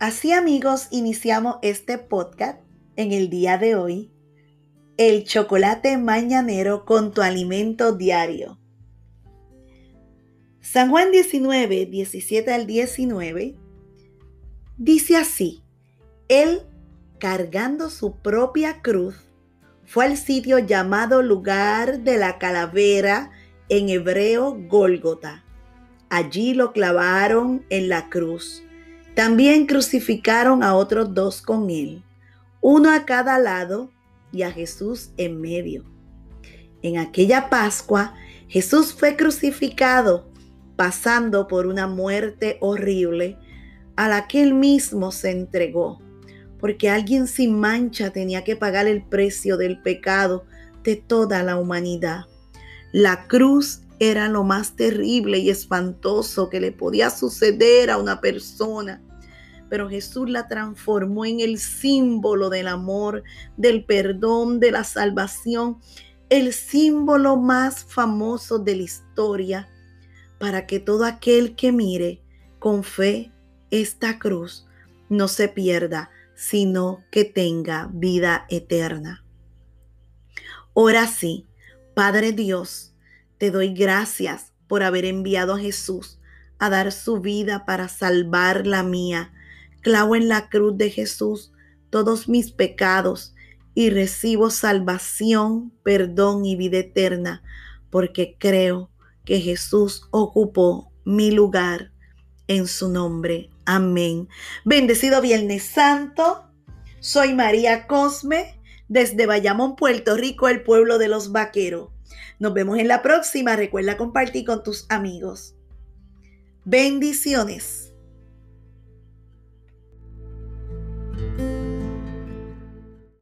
Así amigos, iniciamos este podcast en el día de hoy. El chocolate mañanero con tu alimento diario. San Juan 19, 17 al 19 dice así, Él cargando su propia cruz fue al sitio llamado lugar de la calavera, en hebreo Gólgota. Allí lo clavaron en la cruz también crucificaron a otros dos con él, uno a cada lado y a Jesús en medio. En aquella Pascua, Jesús fue crucificado, pasando por una muerte horrible a la que él mismo se entregó, porque alguien sin mancha tenía que pagar el precio del pecado de toda la humanidad. La cruz era lo más terrible y espantoso que le podía suceder a una persona. Pero Jesús la transformó en el símbolo del amor, del perdón, de la salvación, el símbolo más famoso de la historia, para que todo aquel que mire con fe esta cruz no se pierda, sino que tenga vida eterna. Ahora sí, Padre Dios, te doy gracias por haber enviado a Jesús a dar su vida para salvar la mía. Clavo en la cruz de Jesús todos mis pecados y recibo salvación, perdón y vida eterna, porque creo que Jesús ocupó mi lugar en su nombre. Amén. Bendecido Viernes Santo. Soy María Cosme desde Bayamón, Puerto Rico, el pueblo de los vaqueros. Nos vemos en la próxima. Recuerda compartir con tus amigos. Bendiciones.